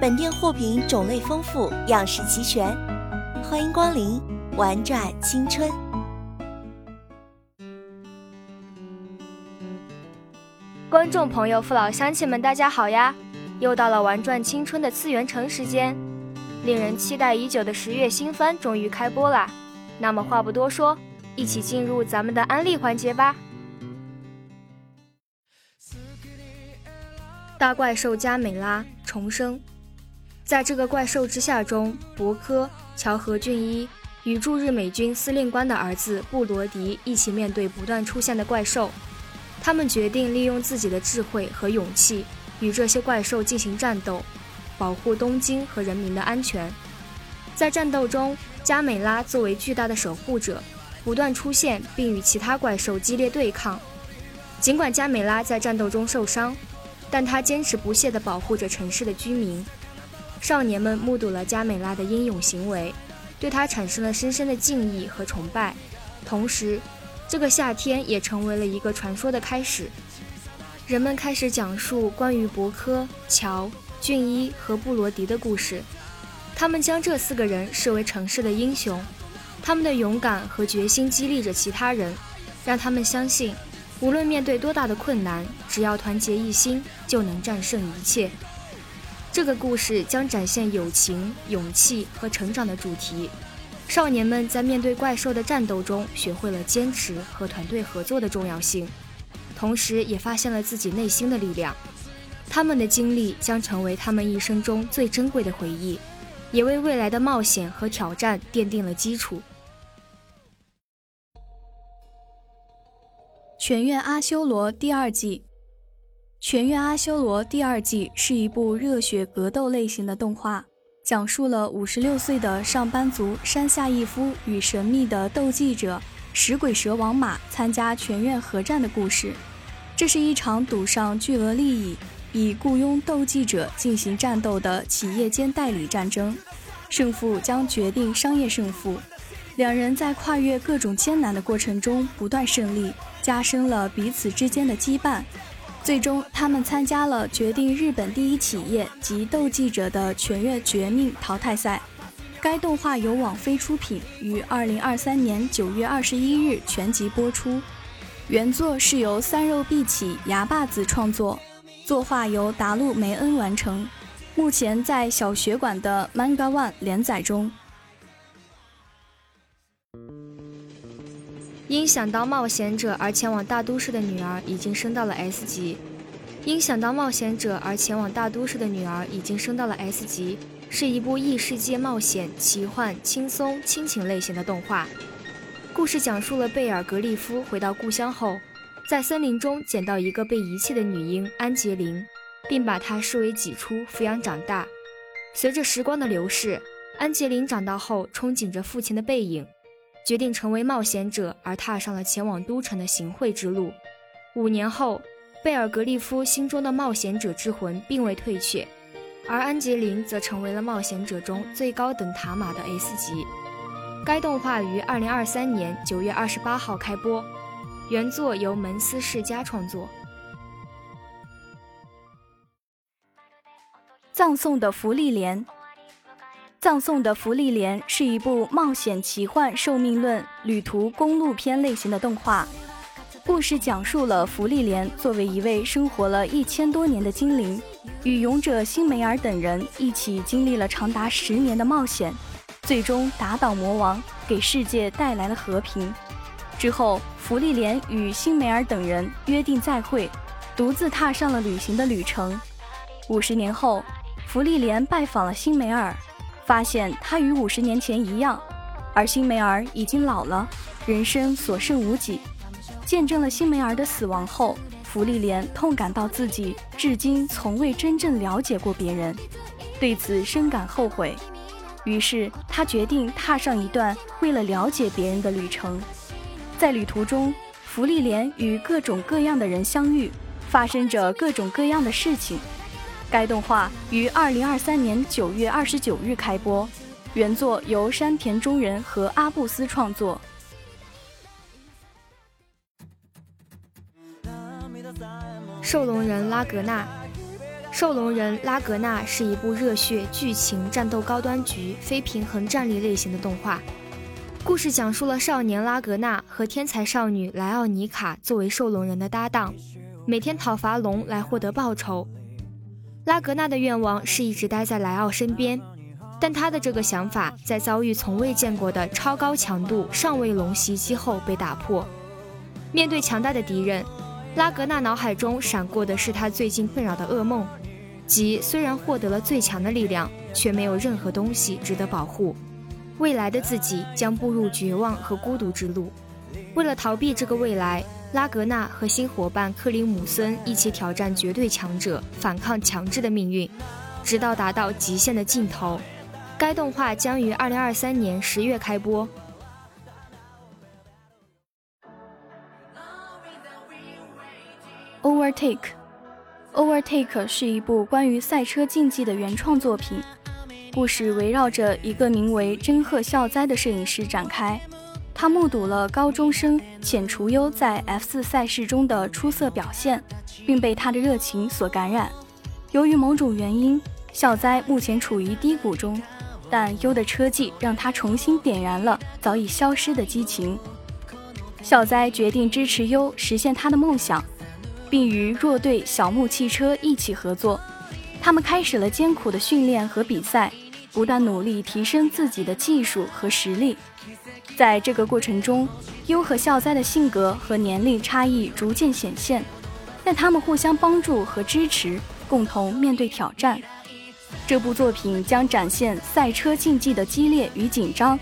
本店货品种类丰富，样式齐全，欢迎光临，玩转青春。观众朋友、父老乡亲们，大家好呀！又到了玩转青春的次元城时间，令人期待已久的十月新番终于开播啦！那么话不多说，一起进入咱们的安利环节吧。大怪兽加美拉重生。在这个怪兽之下中，博科、乔和俊一与驻日美军司令官的儿子布罗迪一起面对不断出现的怪兽。他们决定利用自己的智慧和勇气与这些怪兽进行战斗，保护东京和人民的安全。在战斗中，加美拉作为巨大的守护者，不断出现并与其他怪兽激烈对抗。尽管加美拉在战斗中受伤，但他坚持不懈地保护着城市的居民。少年们目睹了加美拉的英勇行为，对他产生了深深的敬意和崇拜。同时，这个夏天也成为了一个传说的开始。人们开始讲述关于博科、乔、俊一和布罗迪的故事。他们将这四个人视为城市的英雄，他们的勇敢和决心激励着其他人，让他们相信，无论面对多大的困难，只要团结一心，就能战胜一切。这个故事将展现友情、勇气和成长的主题。少年们在面对怪兽的战斗中，学会了坚持和团队合作的重要性，同时也发现了自己内心的力量。他们的经历将成为他们一生中最珍贵的回忆，也为未来的冒险和挑战奠定了基础。《全院阿修罗》第二季。《全员阿修罗》第二季是一部热血格斗类型的动画，讲述了五十六岁的上班族山下义夫与神秘的斗技者食鬼蛇王马参加全院合战的故事。这是一场赌上巨额利益、以雇佣斗技者进行战斗的企业间代理战争，胜负将决定商业胜负。两人在跨越各种艰难的过程中不断胜利，加深了彼此之间的羁绊。最终，他们参加了决定日本第一企业及斗技者的全月绝命淘汰赛。该动画由网飞出品，于二零二三年九月二十一日全集播出。原作是由三肉碧起牙把子创作，作画由达路梅恩完成。目前在小学馆的 Manga One 连载中。因想当冒险者而前往大都市的女儿已经升到了 S 级。因想当冒险者而前往大都市的女儿已经升到了 S 级，是一部异世界冒险、奇幻、轻松、亲情类型的动画。故事讲述了贝尔格利夫回到故乡后，在森林中捡到一个被遗弃的女婴安杰琳，并把她视为己出抚养长大。随着时光的流逝，安杰琳长大后憧憬着父亲的背影。决定成为冒险者，而踏上了前往都城的行贿之路。五年后，贝尔格利夫心中的冒险者之魂并未退却，而安吉林则成为了冒险者中最高等塔马的 S 级。该动画于二零二三年九月二十八号开播，原作由门司世家创作。葬送的芙莉莲。葬送的芙莉莲是一部冒险奇幻寿命论旅途公路片类型的动画。故事讲述了芙莉莲作为一位生活了一千多年的精灵，与勇者辛梅尔等人一起经历了长达十年的冒险，最终打倒魔王，给世界带来了和平。之后，芙莉莲与辛梅尔等人约定再会，独自踏上了旅行的旅程。五十年后。弗利莲拜访了辛梅尔，发现他与五十年前一样，而辛梅尔已经老了，人生所剩无几。见证了辛梅尔的死亡后，弗利莲痛感到自己至今从未真正了解过别人，对此深感后悔。于是他决定踏上一段为了了解别人的旅程。在旅途中，弗利莲与各种各样的人相遇，发生着各种各样的事情。该动画于二零二三年九月二十九日开播，原作由山田忠人和阿布斯创作。兽龙人拉格纳，兽龙人拉格纳是一部热血剧情战斗高端局非平衡战力类型的动画。故事讲述了少年拉格纳和天才少女莱奥尼卡作为兽龙人的搭档，每天讨伐龙来获得报酬。拉格纳的愿望是一直待在莱奥身边，但他的这个想法在遭遇从未见过的超高强度上位龙袭击后被打破。面对强大的敌人，拉格纳脑海中闪过的是他最近困扰的噩梦，即虽然获得了最强的力量，却没有任何东西值得保护，未来的自己将步入绝望和孤独之路。为了逃避这个未来。拉格纳和新伙伴克里姆森一起挑战绝对强者，反抗强制的命运，直到达到极限的尽头。该动画将于二零二三年十月开播。Overtake，Overtake 是一部关于赛车竞技的原创作品，故事围绕着一个名为真鹤孝哉的摄影师展开。他目睹了高中生浅除优在 F4 赛事中的出色表现，并被他的热情所感染。由于某种原因，小哉目前处于低谷中，但优的车技让他重新点燃了早已消失的激情。小哉决定支持优实现他的梦想，并与弱队小木汽车一起合作。他们开始了艰苦的训练和比赛，不断努力提升自己的技术和实力。在这个过程中，优和孝哉的性格和年龄差异逐渐显现，但他们互相帮助和支持，共同面对挑战。这部作品将展现赛车竞技的激烈与紧张，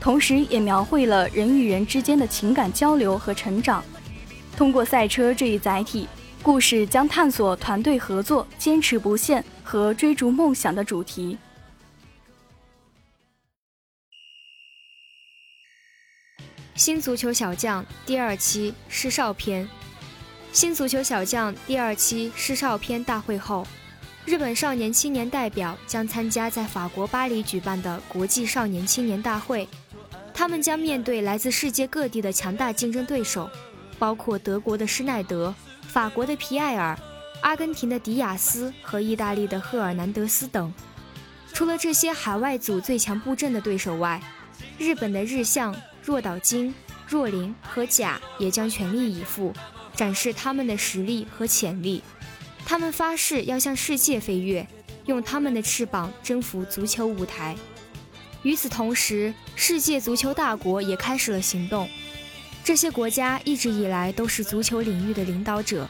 同时也描绘了人与人之间的情感交流和成长。通过赛车这一载体，故事将探索团队合作、坚持不懈和追逐梦想的主题。新足球小将第二期试少篇，新足球小将第二期试少篇大会后，日本少年青年代表将参加在法国巴黎举办的国际少年青年大会。他们将面对来自世界各地的强大竞争对手，包括德国的施耐德、法国的皮埃尔、阿根廷的迪亚斯和意大利的赫尔南德斯等。除了这些海外组最强布阵的对手外，日本的日向。若岛金、若林和甲也将全力以赴，展示他们的实力和潜力。他们发誓要向世界飞跃，用他们的翅膀征服足球舞台。与此同时，世界足球大国也开始了行动。这些国家一直以来都是足球领域的领导者，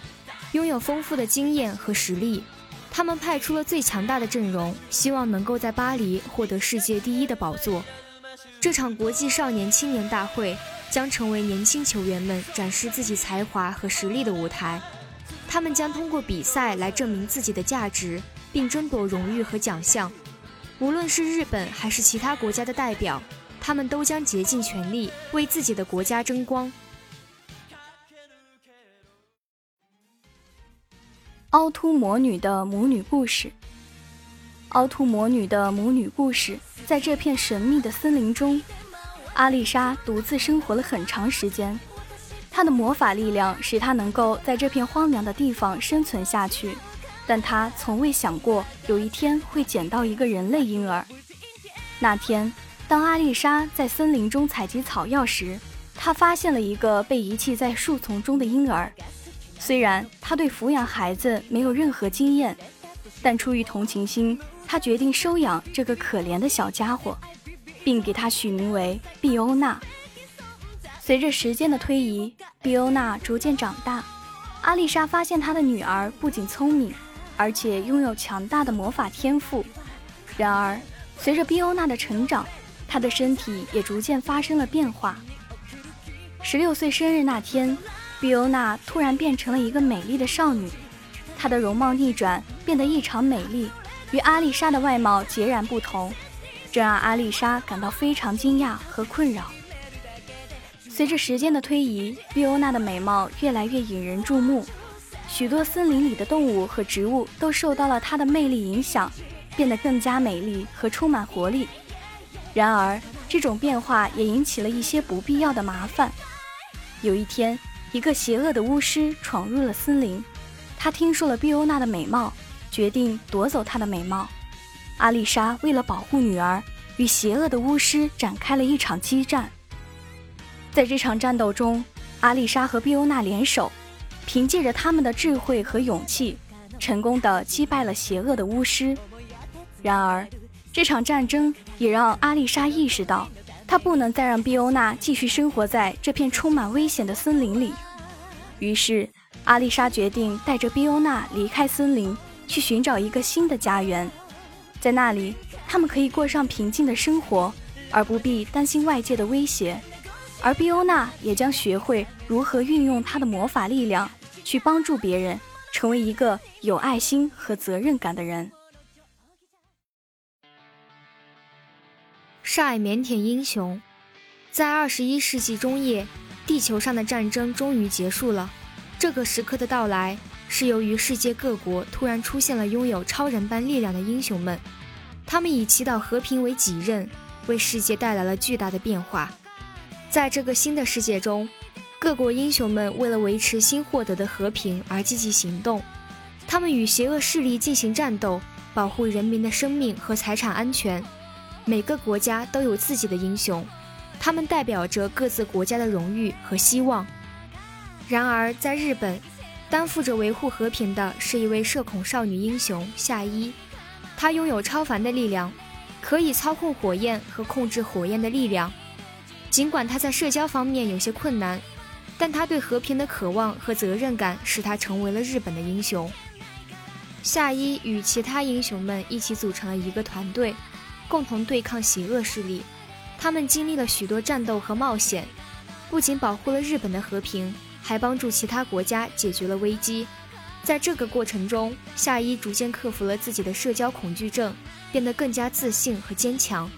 拥有丰富的经验和实力。他们派出了最强大的阵容，希望能够在巴黎获得世界第一的宝座。这场国际少年青年大会将成为年轻球员们展示自己才华和实力的舞台。他们将通过比赛来证明自己的价值，并争夺荣誉和奖项。无论是日本还是其他国家的代表，他们都将竭尽全力为自己的国家争光。凹凸魔女的母女故事。凹凸魔女的母女故事。在这片神秘的森林中，阿丽莎独自生活了很长时间。她的魔法力量使她能够在这片荒凉的地方生存下去，但她从未想过有一天会捡到一个人类婴儿。那天，当阿丽莎在森林中采集草药时，她发现了一个被遗弃在树丛中的婴儿。虽然她对抚养孩子没有任何经验，但出于同情心。他决定收养这个可怜的小家伙，并给他取名为碧欧娜。随着时间的推移，碧欧娜逐渐长大。阿丽莎发现她的女儿不仅聪明，而且拥有强大的魔法天赋。然而，随着碧欧娜的成长，她的身体也逐渐发生了变化。十六岁生日那天，碧欧娜突然变成了一个美丽的少女，她的容貌逆转，变得异常美丽。与阿丽莎的外貌截然不同，这让阿丽莎感到非常惊讶和困扰。随着时间的推移，碧欧娜的美貌越来越引人注目，许多森林里的动物和植物都受到了她的魅力影响，变得更加美丽和充满活力。然而，这种变化也引起了一些不必要的麻烦。有一天，一个邪恶的巫师闯入了森林，他听说了碧欧娜的美貌。决定夺走她的美貌。阿丽莎为了保护女儿，与邪恶的巫师展开了一场激战。在这场战斗中，阿丽莎和碧欧娜联手，凭借着他们的智慧和勇气，成功的击败了邪恶的巫师。然而，这场战争也让阿丽莎意识到，她不能再让碧欧娜继续生活在这片充满危险的森林里。于是，阿丽莎决定带着碧欧娜离开森林。去寻找一个新的家园，在那里，他们可以过上平静的生活，而不必担心外界的威胁。而碧欧娜也将学会如何运用她的魔法力量，去帮助别人，成为一个有爱心和责任感的人。晒腼腆英雄，在二十一世纪中叶，地球上的战争终于结束了。这个时刻的到来。是由于世界各国突然出现了拥有超人般力量的英雄们，他们以祈祷和平为己任，为世界带来了巨大的变化。在这个新的世界中，各国英雄们为了维持新获得的和平而积极行动，他们与邪恶势力进行战斗，保护人民的生命和财产安全。每个国家都有自己的英雄，他们代表着各自国家的荣誉和希望。然而，在日本。担负着维护和平的是一位社恐少女英雄夏伊，她拥有超凡的力量，可以操控火焰和控制火焰的力量。尽管她在社交方面有些困难，但她对和平的渴望和责任感使她成为了日本的英雄。夏伊与其他英雄们一起组成了一个团队，共同对抗邪恶势力。他们经历了许多战斗和冒险，不仅保护了日本的和平。还帮助其他国家解决了危机，在这个过程中，夏伊逐渐克服了自己的社交恐惧症，变得更加自信和坚强。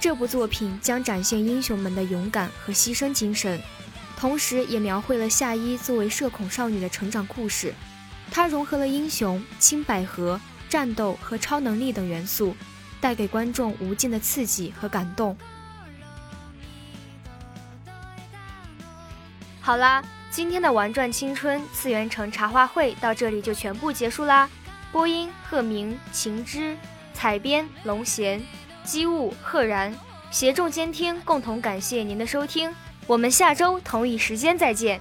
这部作品将展现英雄们的勇敢和牺牲精神，同时也描绘了夏伊作为社恐少女的成长故事。它融合了英雄、青百合、战斗和超能力等元素，带给观众无尽的刺激和感动。好啦，今天的玩转青春次元城茶话会到这里就全部结束啦。播音：鹤鸣、秦之，采编：龙贤，机务：赫然，协众监听，共同感谢您的收听。我们下周同一时间再见。